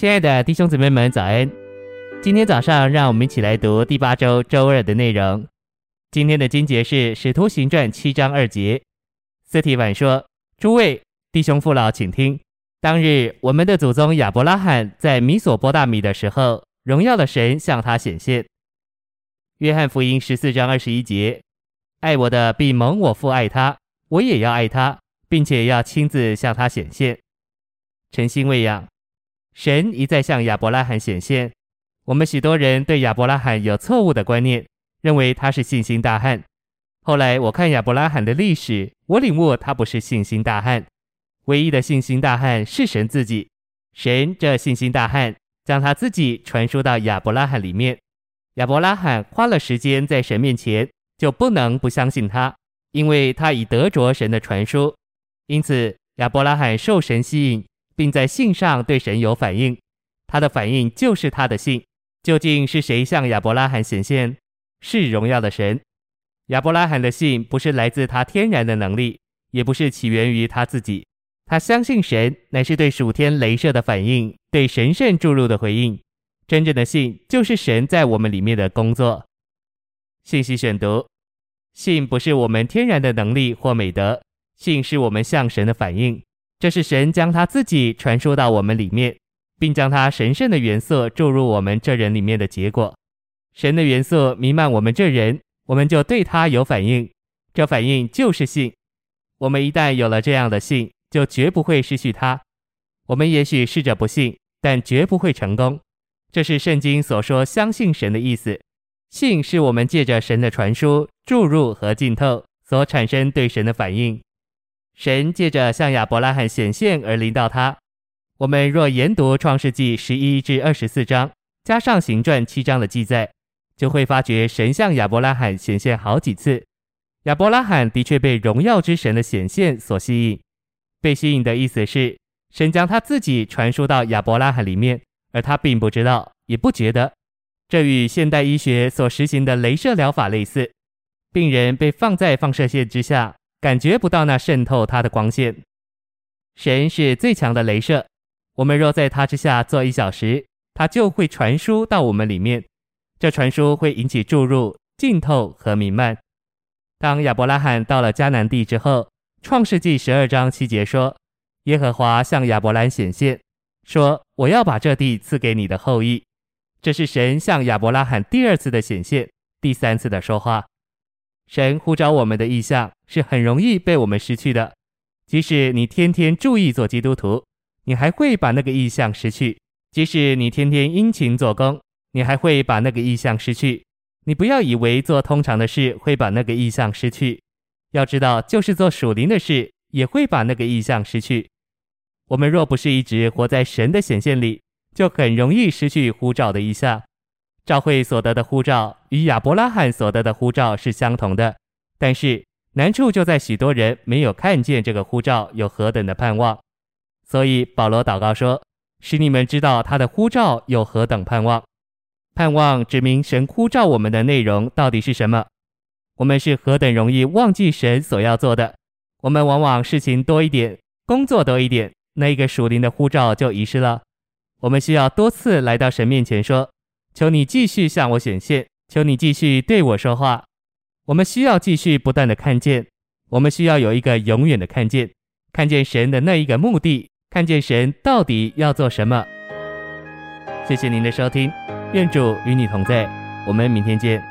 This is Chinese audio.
亲爱的弟兄姊妹们，早安！今天早上，让我们一起来读第八周周二的内容。今天的经节是《使徒行传》七章二节。斯提反说：“诸位弟兄父老，请听。当日我们的祖宗亚伯拉罕在米索波大米的时候，荣耀的神向他显现。”约翰福音十四章二十一节：“爱我的必蒙我父爱他，我也要爱他，并且要亲自向他显现。”诚心喂养。神一再向亚伯拉罕显现，我们许多人对亚伯拉罕有错误的观念，认为他是信心大汉。后来我看亚伯拉罕的历史，我领悟他不是信心大汉，唯一的信心大汉是神自己。神这信心大汉将他自己传输到亚伯拉罕里面，亚伯拉罕花了时间在神面前，就不能不相信他，因为他已得着神的传输，因此亚伯拉罕受神吸引。并在信上对神有反应，他的反应就是他的信。究竟是谁向亚伯拉罕显现？是荣耀的神。亚伯拉罕的信不是来自他天然的能力，也不是起源于他自己。他相信神，乃是对属天雷射的反应，对神圣注入的回应。真正的信就是神在我们里面的工作。信息选读：信不是我们天然的能力或美德，信是我们向神的反应。这是神将他自己传输到我们里面，并将他神圣的元素注入我们这人里面的结果。神的元素弥漫我们这人，我们就对他有反应。这反应就是信。我们一旦有了这样的信，就绝不会失去它。我们也许试着不信，但绝不会成功。这是圣经所说相信神的意思。信是我们借着神的传输、注入和浸透所产生对神的反应。神借着向亚伯拉罕显现而临到他。我们若研读创世纪十一至二十四章，加上行传七章的记载，就会发觉神向亚伯拉罕显现好几次。亚伯拉罕的确被荣耀之神的显现所吸引。被吸引的意思是，神将他自己传输到亚伯拉罕里面，而他并不知道，也不觉得。这与现代医学所实行的镭射疗法类似，病人被放在放射线之下。感觉不到那渗透他的光线。神是最强的镭射，我们若在他之下坐一小时，他就会传输到我们里面。这传输会引起注入、浸透和弥漫。当亚伯拉罕到了迦南地之后，《创世纪》十二章七节说：“耶和华向亚伯兰显现，说：我要把这地赐给你的后裔。”这是神向亚伯拉罕第二次的显现，第三次的说话。神呼召我们的意向是很容易被我们失去的，即使你天天注意做基督徒，你还会把那个意向失去；即使你天天殷勤做工，你还会把那个意向失去。你不要以为做通常的事会把那个意向失去，要知道，就是做属灵的事也会把那个意向失去。我们若不是一直活在神的显现里，就很容易失去呼召的意向。召会所得的护照与亚伯拉罕所得的护照是相同的，但是难处就在许多人没有看见这个护照有何等的盼望。所以保罗祷告说：“使你们知道他的护照有何等盼望。盼望指明神呼召我们的内容到底是什么。我们是何等容易忘记神所要做的。我们往往事情多一点，工作多一点，那一个属灵的护照就遗失了。我们需要多次来到神面前说。”求你继续向我显现，求你继续对我说话。我们需要继续不断的看见，我们需要有一个永远的看见，看见神的那一个目的，看见神到底要做什么。谢谢您的收听，愿主与你同在，我们明天见。